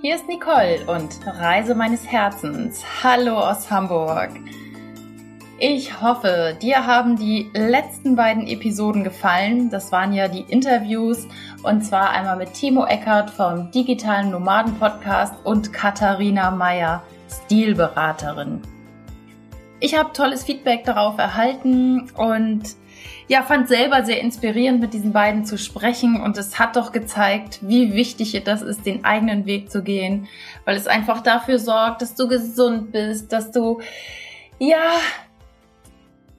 hier ist Nicole und Reise meines Herzens. Hallo aus Hamburg. Ich hoffe, dir haben die letzten beiden Episoden gefallen. Das waren ja die Interviews und zwar einmal mit Timo Eckert vom Digitalen Nomaden Podcast und Katharina Meyer, Stilberaterin. Ich habe tolles Feedback darauf erhalten und ja, fand selber sehr inspirierend, mit diesen beiden zu sprechen. Und es hat doch gezeigt, wie wichtig das ist, den eigenen Weg zu gehen, weil es einfach dafür sorgt, dass du gesund bist, dass du, ja,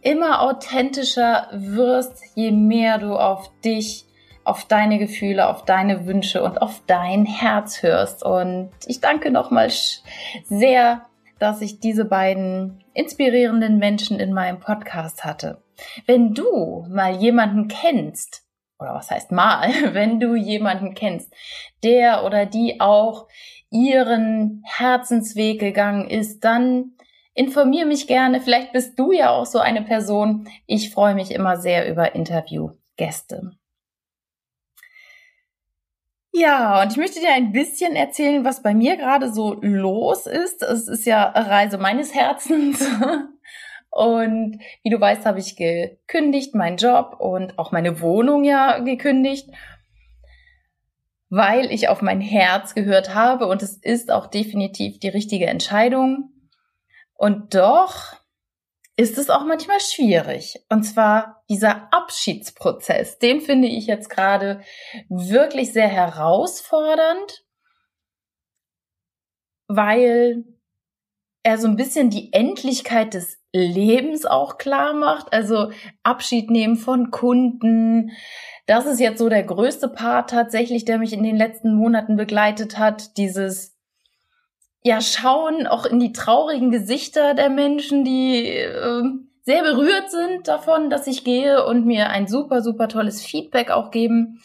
immer authentischer wirst, je mehr du auf dich, auf deine Gefühle, auf deine Wünsche und auf dein Herz hörst. Und ich danke nochmal sehr, dass ich diese beiden inspirierenden Menschen in meinem Podcast hatte. Wenn du mal jemanden kennst, oder was heißt mal, wenn du jemanden kennst, der oder die auch ihren Herzensweg gegangen ist, dann informier mich gerne. Vielleicht bist du ja auch so eine Person. Ich freue mich immer sehr über Interviewgäste. Ja, und ich möchte dir ein bisschen erzählen, was bei mir gerade so los ist. Es ist ja Reise meines Herzens. Und wie du weißt, habe ich gekündigt, meinen Job und auch meine Wohnung ja gekündigt, weil ich auf mein Herz gehört habe und es ist auch definitiv die richtige Entscheidung. Und doch ist es auch manchmal schwierig. Und zwar dieser Abschiedsprozess, den finde ich jetzt gerade wirklich sehr herausfordernd, weil er so ein bisschen die Endlichkeit des Lebens auch klar macht. Also Abschied nehmen von Kunden. Das ist jetzt so der größte Part tatsächlich, der mich in den letzten Monaten begleitet hat. Dieses ja schauen auch in die traurigen Gesichter der Menschen, die äh, sehr berührt sind davon, dass ich gehe und mir ein super super tolles Feedback auch geben,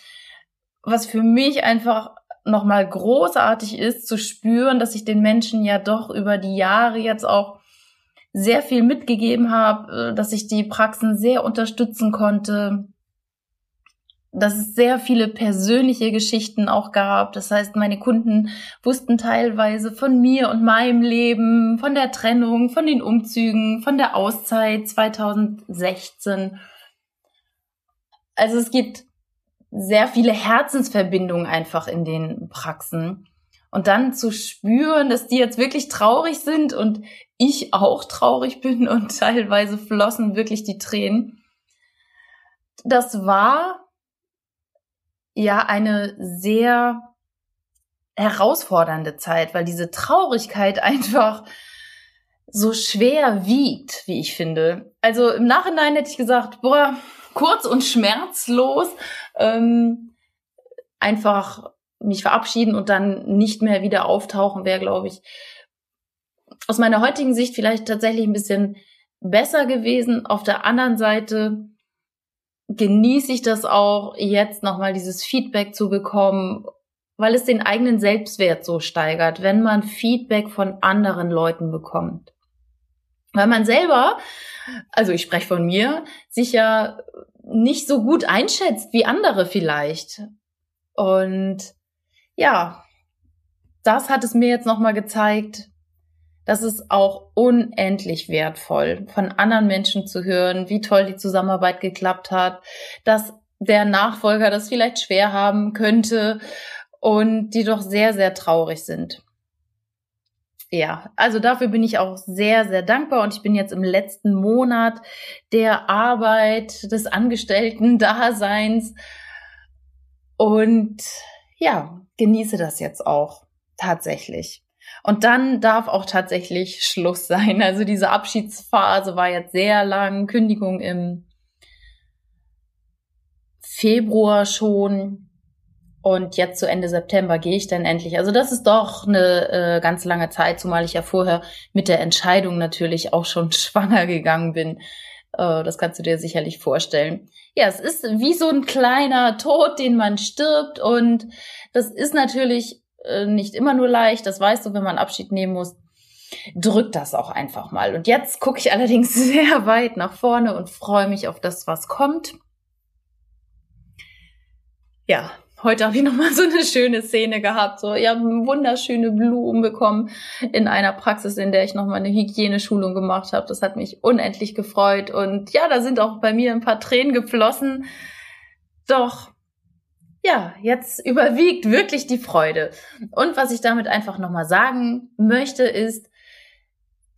was für mich einfach nochmal großartig ist zu spüren, dass ich den Menschen ja doch über die Jahre jetzt auch sehr viel mitgegeben habe, äh, dass ich die Praxen sehr unterstützen konnte, dass es sehr viele persönliche Geschichten auch gab. Das heißt, meine Kunden wussten teilweise von mir und meinem Leben, von der Trennung, von den Umzügen, von der Auszeit 2016. Also es gibt sehr viele Herzensverbindungen einfach in den Praxen. Und dann zu spüren, dass die jetzt wirklich traurig sind und ich auch traurig bin und teilweise flossen wirklich die Tränen. Das war ja eine sehr herausfordernde Zeit, weil diese Traurigkeit einfach so schwer wiegt, wie ich finde. Also im Nachhinein hätte ich gesagt, boah, kurz und schmerzlos, ähm, einfach mich verabschieden und dann nicht mehr wieder auftauchen, wäre, glaube ich, aus meiner heutigen Sicht vielleicht tatsächlich ein bisschen besser gewesen. Auf der anderen Seite genieße ich das auch, jetzt nochmal dieses Feedback zu bekommen, weil es den eigenen Selbstwert so steigert, wenn man Feedback von anderen Leuten bekommt. Weil man selber, also ich spreche von mir, sich ja nicht so gut einschätzt wie andere vielleicht. Und ja, das hat es mir jetzt nochmal gezeigt, dass es auch unendlich wertvoll, von anderen Menschen zu hören, wie toll die Zusammenarbeit geklappt hat, dass der Nachfolger das vielleicht schwer haben könnte und die doch sehr, sehr traurig sind. Ja, also dafür bin ich auch sehr, sehr dankbar und ich bin jetzt im letzten Monat der Arbeit, des Angestellten-Daseins und ja, genieße das jetzt auch tatsächlich. Und dann darf auch tatsächlich Schluss sein. Also diese Abschiedsphase war jetzt sehr lang, Kündigung im Februar schon. Und jetzt zu Ende September gehe ich dann endlich. Also das ist doch eine äh, ganz lange Zeit, zumal ich ja vorher mit der Entscheidung natürlich auch schon schwanger gegangen bin. Äh, das kannst du dir sicherlich vorstellen. Ja, es ist wie so ein kleiner Tod, den man stirbt. Und das ist natürlich äh, nicht immer nur leicht. Das weißt du, wenn man Abschied nehmen muss. Drück das auch einfach mal. Und jetzt gucke ich allerdings sehr weit nach vorne und freue mich auf das, was kommt. Ja, heute habe ich nochmal so eine schöne Szene gehabt. So, ich habe wunderschöne Blumen bekommen in einer Praxis, in der ich nochmal eine Hygieneschulung gemacht habe. Das hat mich unendlich gefreut. Und ja, da sind auch bei mir ein paar Tränen geflossen. Doch, ja, jetzt überwiegt wirklich die Freude. Und was ich damit einfach nochmal sagen möchte, ist,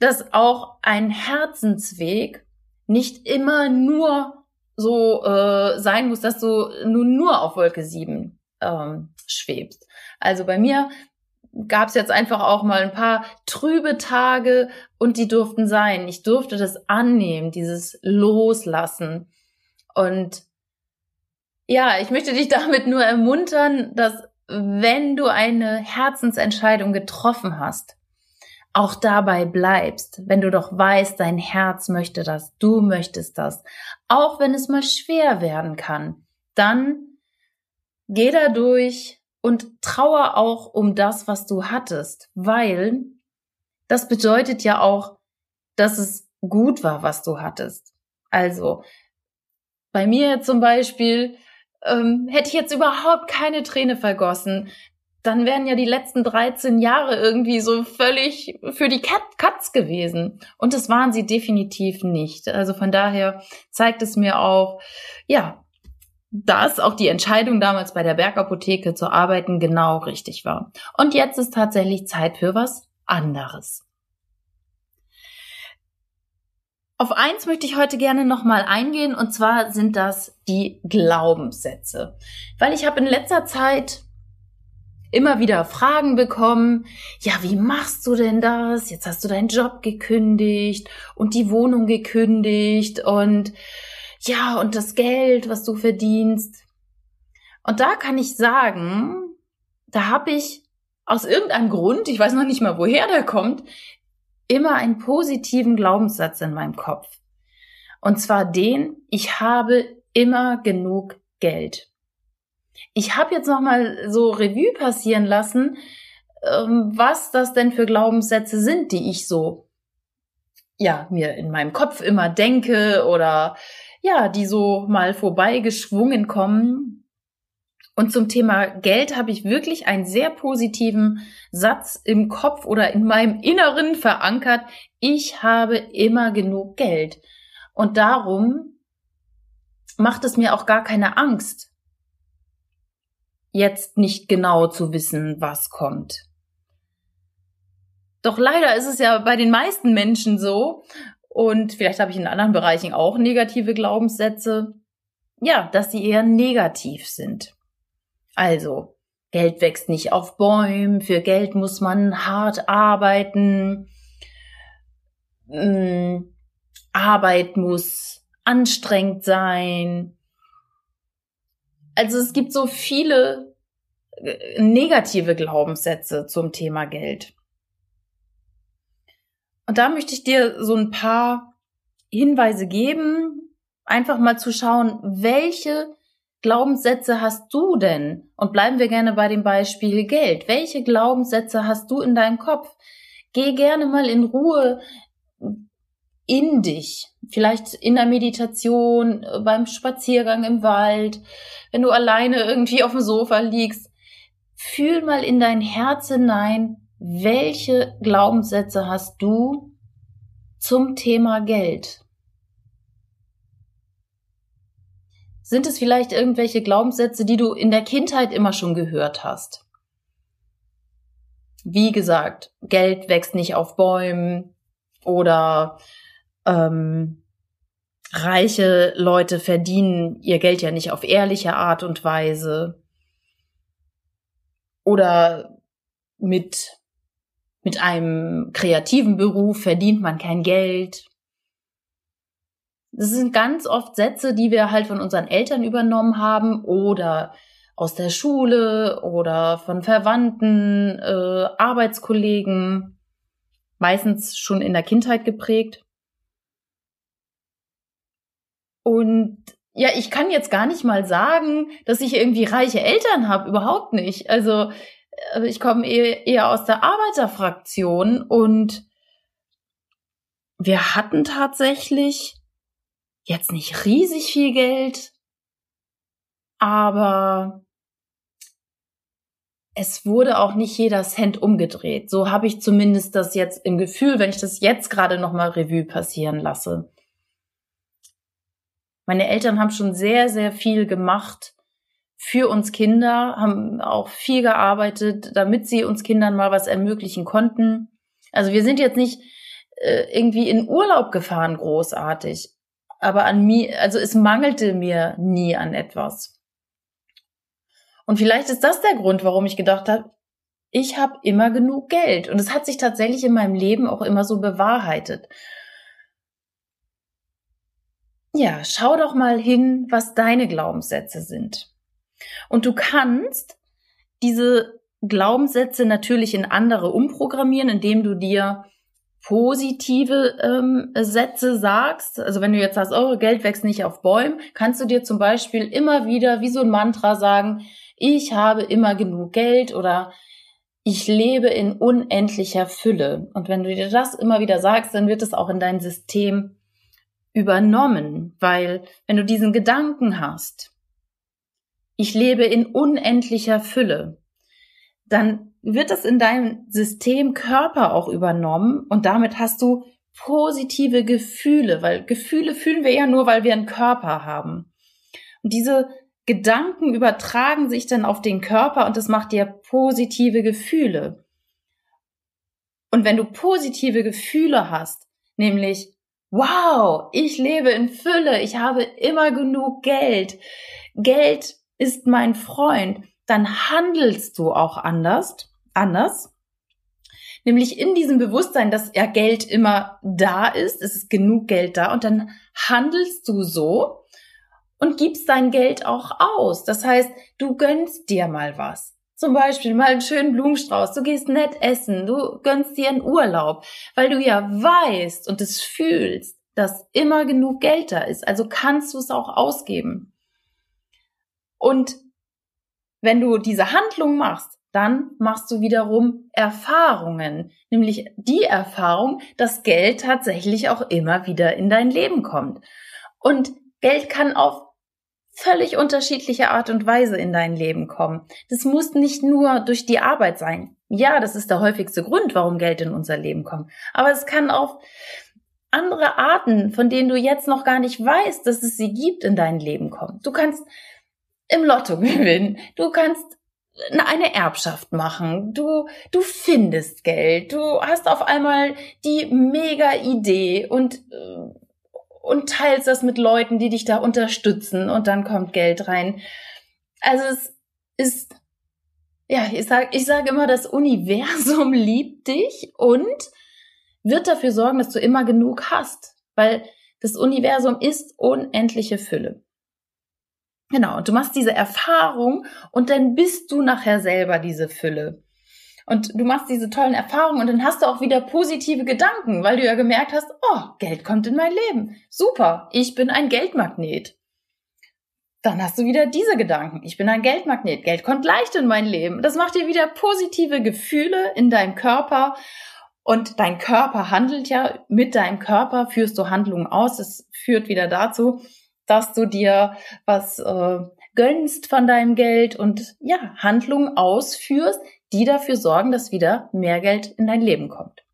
dass auch ein Herzensweg nicht immer nur so äh, sein muss, dass du nun nur auf Wolke 7 ähm, schwebst. Also bei mir gab es jetzt einfach auch mal ein paar trübe Tage und die durften sein. Ich durfte das annehmen, dieses Loslassen. Und ja, ich möchte dich damit nur ermuntern, dass wenn du eine Herzensentscheidung getroffen hast, auch dabei bleibst, wenn du doch weißt, dein Herz möchte das, du möchtest das, auch wenn es mal schwer werden kann, dann geh da durch und trauer auch um das, was du hattest, weil das bedeutet ja auch, dass es gut war, was du hattest. Also, bei mir zum Beispiel, ähm, hätte ich jetzt überhaupt keine Träne vergossen, dann wären ja die letzten 13 Jahre irgendwie so völlig für die Kat Katz gewesen. Und das waren sie definitiv nicht. Also von daher zeigt es mir auch, ja, dass auch die Entscheidung damals bei der Bergapotheke zu arbeiten genau richtig war. Und jetzt ist tatsächlich Zeit für was anderes. Auf eins möchte ich heute gerne nochmal eingehen, und zwar sind das die Glaubenssätze. Weil ich habe in letzter Zeit immer wieder Fragen bekommen. Ja, wie machst du denn das? Jetzt hast du deinen Job gekündigt und die Wohnung gekündigt und ja, und das Geld, was du verdienst. Und da kann ich sagen, da habe ich aus irgendeinem Grund, ich weiß noch nicht mal, woher der kommt, immer einen positiven Glaubenssatz in meinem Kopf. Und zwar den, ich habe immer genug Geld. Ich habe jetzt noch mal so Revue passieren lassen, ähm, was das denn für Glaubenssätze sind, die ich so ja mir in meinem Kopf immer denke oder ja, die so mal vorbeigeschwungen kommen. Und zum Thema Geld habe ich wirklich einen sehr positiven Satz im Kopf oder in meinem Inneren verankert. Ich habe immer genug Geld. Und darum macht es mir auch gar keine Angst, jetzt nicht genau zu wissen, was kommt. Doch leider ist es ja bei den meisten Menschen so, und vielleicht habe ich in anderen Bereichen auch negative Glaubenssätze, ja, dass sie eher negativ sind. Also, Geld wächst nicht auf Bäumen, für Geld muss man hart arbeiten, ähm, Arbeit muss anstrengend sein, also es gibt so viele äh, negative Glaubenssätze zum Thema Geld. Und da möchte ich dir so ein paar Hinweise geben, einfach mal zu schauen, welche Glaubenssätze hast du denn? Und bleiben wir gerne bei dem Beispiel Geld. Welche Glaubenssätze hast du in deinem Kopf? Geh gerne mal in Ruhe in dich. Vielleicht in der Meditation, beim Spaziergang im Wald, wenn du alleine irgendwie auf dem Sofa liegst. Fühl mal in dein Herz hinein, welche Glaubenssätze hast du zum Thema Geld? Sind es vielleicht irgendwelche Glaubenssätze, die du in der Kindheit immer schon gehört hast? Wie gesagt, Geld wächst nicht auf Bäumen oder ähm, reiche Leute verdienen ihr Geld ja nicht auf ehrliche Art und Weise. Oder mit, mit einem kreativen Beruf verdient man kein Geld. Das sind ganz oft Sätze, die wir halt von unseren Eltern übernommen haben oder aus der Schule oder von Verwandten, äh, Arbeitskollegen, meistens schon in der Kindheit geprägt. Und ja, ich kann jetzt gar nicht mal sagen, dass ich irgendwie reiche Eltern habe, überhaupt nicht. Also äh, ich komme eher, eher aus der Arbeiterfraktion und wir hatten tatsächlich jetzt nicht riesig viel Geld, aber es wurde auch nicht jeder Cent umgedreht. So habe ich zumindest das jetzt im Gefühl, wenn ich das jetzt gerade nochmal Revue passieren lasse. Meine Eltern haben schon sehr, sehr viel gemacht für uns Kinder, haben auch viel gearbeitet, damit sie uns Kindern mal was ermöglichen konnten. Also wir sind jetzt nicht äh, irgendwie in Urlaub gefahren, großartig. Aber an mir, also es mangelte mir nie an etwas. Und vielleicht ist das der Grund, warum ich gedacht habe, ich habe immer genug Geld. Und es hat sich tatsächlich in meinem Leben auch immer so bewahrheitet. Ja, schau doch mal hin, was deine Glaubenssätze sind. Und du kannst diese Glaubenssätze natürlich in andere umprogrammieren, indem du dir positive ähm, Sätze sagst. Also wenn du jetzt sagst, oh, Geld wächst nicht auf Bäumen, kannst du dir zum Beispiel immer wieder wie so ein Mantra sagen, ich habe immer genug Geld oder ich lebe in unendlicher Fülle. Und wenn du dir das immer wieder sagst, dann wird es auch in dein System übernommen, weil wenn du diesen Gedanken hast, ich lebe in unendlicher Fülle, dann wird das in deinem System Körper auch übernommen und damit hast du positive Gefühle, weil Gefühle fühlen wir ja nur, weil wir einen Körper haben. Und diese Gedanken übertragen sich dann auf den Körper und das macht dir positive Gefühle. Und wenn du positive Gefühle hast, nämlich, wow, ich lebe in Fülle, ich habe immer genug Geld, Geld ist mein Freund, dann handelst du auch anders, anders. Nämlich in diesem Bewusstsein, dass ja Geld immer da ist, es ist genug Geld da und dann handelst du so, und gibst dein Geld auch aus. Das heißt, du gönnst dir mal was. Zum Beispiel mal einen schönen Blumenstrauß, du gehst nett essen, du gönnst dir einen Urlaub, weil du ja weißt und es fühlst, dass immer genug Geld da ist. Also kannst du es auch ausgeben. Und wenn du diese Handlung machst, dann machst du wiederum Erfahrungen, nämlich die Erfahrung, dass Geld tatsächlich auch immer wieder in dein Leben kommt. Und Geld kann auf völlig unterschiedliche Art und Weise in dein Leben kommen. Das muss nicht nur durch die Arbeit sein. Ja, das ist der häufigste Grund, warum Geld in unser Leben kommt. Aber es kann auf andere Arten, von denen du jetzt noch gar nicht weißt, dass es sie gibt, in dein Leben kommen. Du kannst im Lotto gewinnen. Du kannst eine Erbschaft machen. Du, du findest Geld. Du hast auf einmal die mega Idee und äh, und teilst das mit Leuten, die dich da unterstützen und dann kommt Geld rein. Also es ist, ja, ich sage ich sag immer, das Universum liebt dich und wird dafür sorgen, dass du immer genug hast, weil das Universum ist unendliche Fülle. Genau, und du machst diese Erfahrung und dann bist du nachher selber diese Fülle. Und du machst diese tollen Erfahrungen und dann hast du auch wieder positive Gedanken, weil du ja gemerkt hast, oh, Geld kommt in mein Leben. Super, ich bin ein Geldmagnet. Dann hast du wieder diese Gedanken. Ich bin ein Geldmagnet. Geld kommt leicht in mein Leben. Das macht dir wieder positive Gefühle in deinem Körper. Und dein Körper handelt ja mit deinem Körper, führst du Handlungen aus. Das führt wieder dazu, dass du dir was äh, gönnst von deinem Geld und ja, Handlungen ausführst, die dafür sorgen, dass wieder mehr Geld in dein Leben kommt.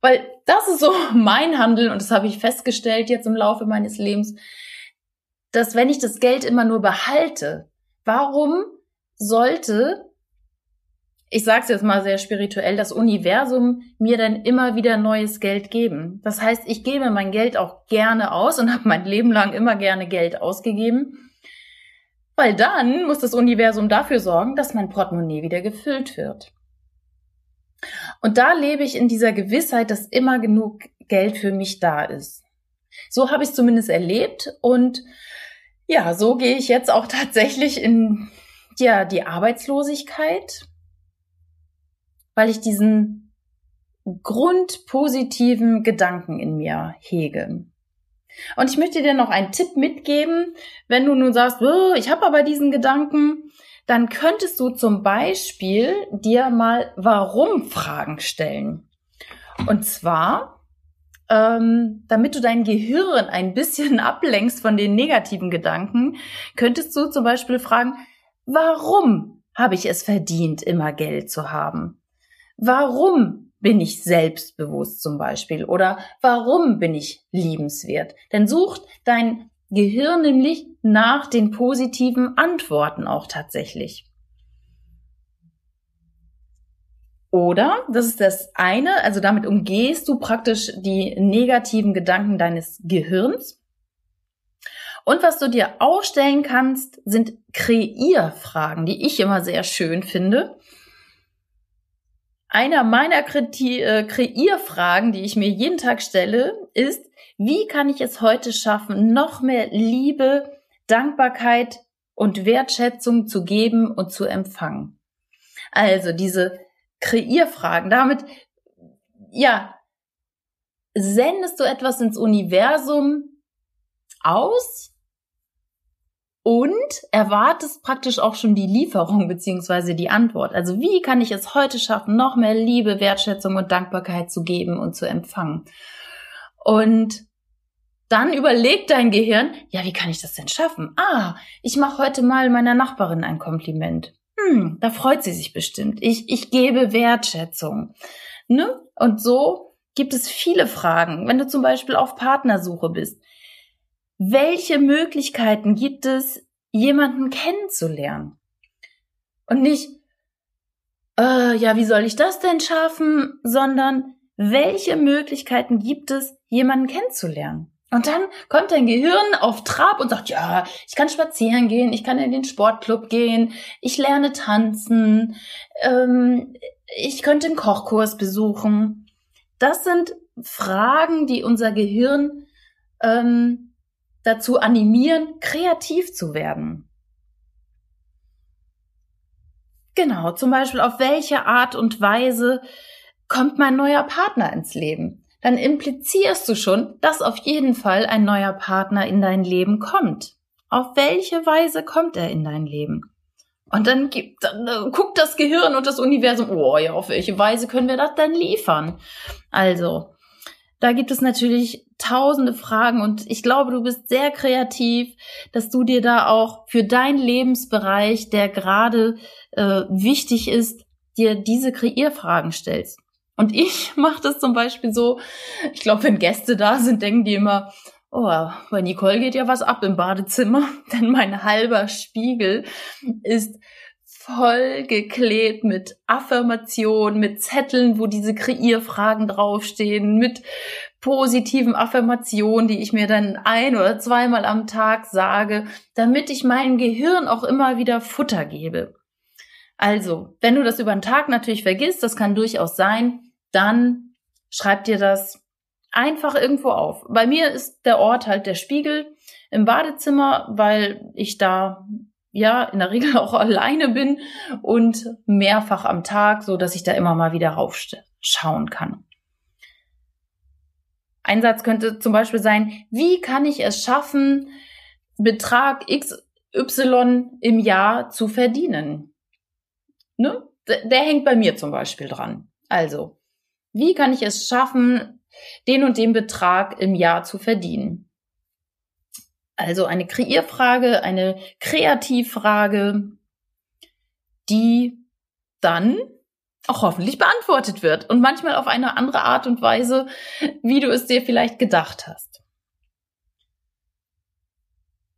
Weil das ist so mein Handeln und das habe ich festgestellt jetzt im Laufe meines Lebens, dass wenn ich das Geld immer nur behalte, warum sollte, ich sage es jetzt mal sehr spirituell, das Universum mir dann immer wieder neues Geld geben? Das heißt, ich gebe mein Geld auch gerne aus und habe mein Leben lang immer gerne Geld ausgegeben weil dann muss das Universum dafür sorgen, dass mein Portemonnaie wieder gefüllt wird. Und da lebe ich in dieser Gewissheit, dass immer genug Geld für mich da ist. So habe ich es zumindest erlebt und ja, so gehe ich jetzt auch tatsächlich in ja, die Arbeitslosigkeit, weil ich diesen grundpositiven Gedanken in mir hege. Und ich möchte dir noch einen Tipp mitgeben, wenn du nun sagst, ich habe aber diesen Gedanken, dann könntest du zum Beispiel dir mal Warum-Fragen stellen. Und zwar, ähm, damit du dein Gehirn ein bisschen ablenkst von den negativen Gedanken, könntest du zum Beispiel fragen, warum habe ich es verdient, immer Geld zu haben? Warum bin ich selbstbewusst zum Beispiel? Oder warum bin ich liebenswert? Denn sucht dein Gehirn nämlich nach den positiven Antworten auch tatsächlich. Oder, das ist das eine, also damit umgehst du praktisch die negativen Gedanken deines Gehirns. Und was du dir auch stellen kannst, sind Kreierfragen, die ich immer sehr schön finde. Einer meiner äh, Kreierfragen, die ich mir jeden Tag stelle, ist, wie kann ich es heute schaffen, noch mehr Liebe, Dankbarkeit und Wertschätzung zu geben und zu empfangen? Also diese Kreierfragen. Damit, ja, sendest du etwas ins Universum aus und erwartest praktisch auch schon die Lieferung beziehungsweise die Antwort. Also wie kann ich es heute schaffen, noch mehr Liebe, Wertschätzung und Dankbarkeit zu geben und zu empfangen? Und dann überlegt dein Gehirn, ja, wie kann ich das denn schaffen? Ah, ich mache heute mal meiner Nachbarin ein Kompliment hm, da freut sie sich bestimmt. Ich, ich gebe Wertschätzung. Ne? Und so gibt es viele Fragen. Wenn du zum Beispiel auf Partnersuche bist, welche Möglichkeiten gibt es, jemanden kennenzulernen? Und nicht, äh, ja, wie soll ich das denn schaffen, sondern welche Möglichkeiten gibt es, jemanden kennenzulernen? Und dann kommt dein Gehirn auf Trab und sagt, ja, ich kann spazieren gehen, ich kann in den Sportclub gehen, ich lerne tanzen, ähm, ich könnte einen Kochkurs besuchen. Das sind Fragen, die unser Gehirn ähm, dazu animieren, kreativ zu werden. Genau, zum Beispiel, auf welche Art und Weise kommt mein neuer Partner ins Leben? dann implizierst du schon, dass auf jeden Fall ein neuer Partner in dein Leben kommt. Auf welche Weise kommt er in dein Leben? Und dann, gibt, dann äh, guckt das Gehirn und das Universum, oh ja, auf welche Weise können wir das denn liefern? Also, da gibt es natürlich tausende Fragen und ich glaube, du bist sehr kreativ, dass du dir da auch für deinen Lebensbereich, der gerade äh, wichtig ist, dir diese Kreierfragen stellst. Und ich mache das zum Beispiel so, ich glaube, wenn Gäste da sind, denken die immer, oh, bei Nicole geht ja was ab im Badezimmer, denn mein halber Spiegel ist voll geklebt mit Affirmationen, mit Zetteln, wo diese Kreierfragen draufstehen, mit positiven Affirmationen, die ich mir dann ein oder zweimal am Tag sage, damit ich meinem Gehirn auch immer wieder Futter gebe. Also, wenn du das über den Tag natürlich vergisst, das kann durchaus sein, dann schreib dir das einfach irgendwo auf. Bei mir ist der Ort halt der Spiegel im Badezimmer, weil ich da ja in der Regel auch alleine bin und mehrfach am Tag, so dass ich da immer mal wieder raufschauen kann. Ein Satz könnte zum Beispiel sein, wie kann ich es schaffen, Betrag XY im Jahr zu verdienen? Ne? Der hängt bei mir zum Beispiel dran. Also, wie kann ich es schaffen, den und den Betrag im Jahr zu verdienen? Also eine Kreierfrage, eine Kreativfrage, die dann auch hoffentlich beantwortet wird und manchmal auf eine andere Art und Weise, wie du es dir vielleicht gedacht hast.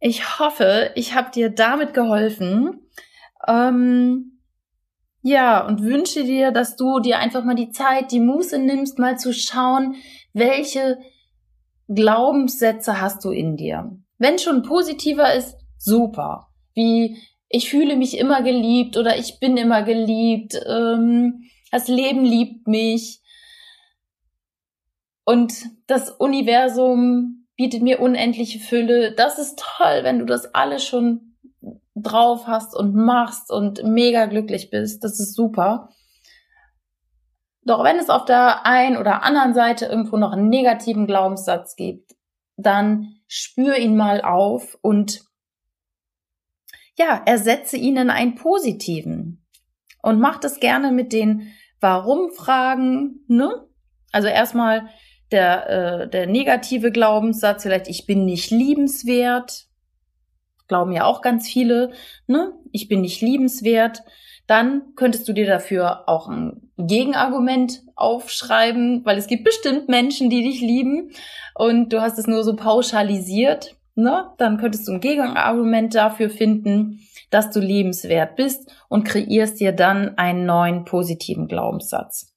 Ich hoffe, ich habe dir damit geholfen. Ähm, ja, und wünsche dir, dass du dir einfach mal die Zeit, die Muße nimmst, mal zu schauen, welche Glaubenssätze hast du in dir. Wenn schon positiver ist, super. Wie ich fühle mich immer geliebt oder ich bin immer geliebt, ähm, das Leben liebt mich und das Universum bietet mir unendliche Fülle. Das ist toll, wenn du das alles schon drauf hast und machst und mega glücklich bist. Das ist super. Doch wenn es auf der einen oder anderen Seite irgendwo noch einen negativen Glaubenssatz gibt, dann spür ihn mal auf und ja, ersetze ihn in einen positiven. Und mach das gerne mit den Warum-Fragen, ne? Also erstmal der, äh, der negative Glaubenssatz, vielleicht ich bin nicht liebenswert, glauben ja auch ganz viele, ne? Ich bin nicht liebenswert. Dann könntest du dir dafür auch ein Gegenargument aufschreiben, weil es gibt bestimmt Menschen, die dich lieben und du hast es nur so pauschalisiert, ne? Dann könntest du ein Gegenargument dafür finden, dass du liebenswert bist und kreierst dir dann einen neuen positiven Glaubenssatz.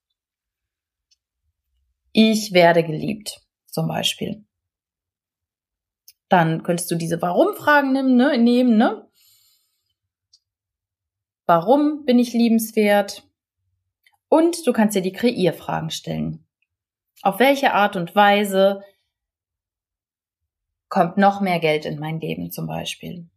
Ich werde geliebt, zum Beispiel. Dann könntest du diese Warum-Fragen nehmen, ne? nehmen, ne? Warum bin ich liebenswert? Und du kannst dir die Kreierfragen stellen. Auf welche Art und Weise kommt noch mehr Geld in mein Leben zum Beispiel?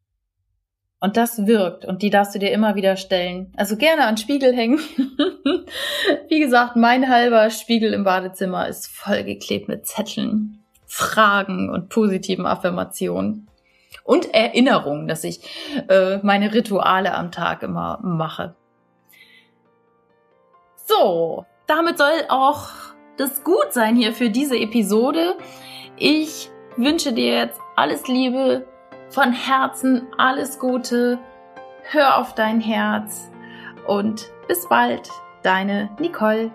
Und das wirkt und die darfst du dir immer wieder stellen. Also gerne an Spiegel hängen. Wie gesagt, mein halber Spiegel im Badezimmer ist vollgeklebt mit Zetteln, Fragen und positiven Affirmationen und Erinnerungen, dass ich äh, meine Rituale am Tag immer mache. So, damit soll auch das gut sein hier für diese Episode. Ich wünsche dir jetzt alles Liebe, von Herzen alles Gute, hör auf dein Herz und bis bald, deine Nicole.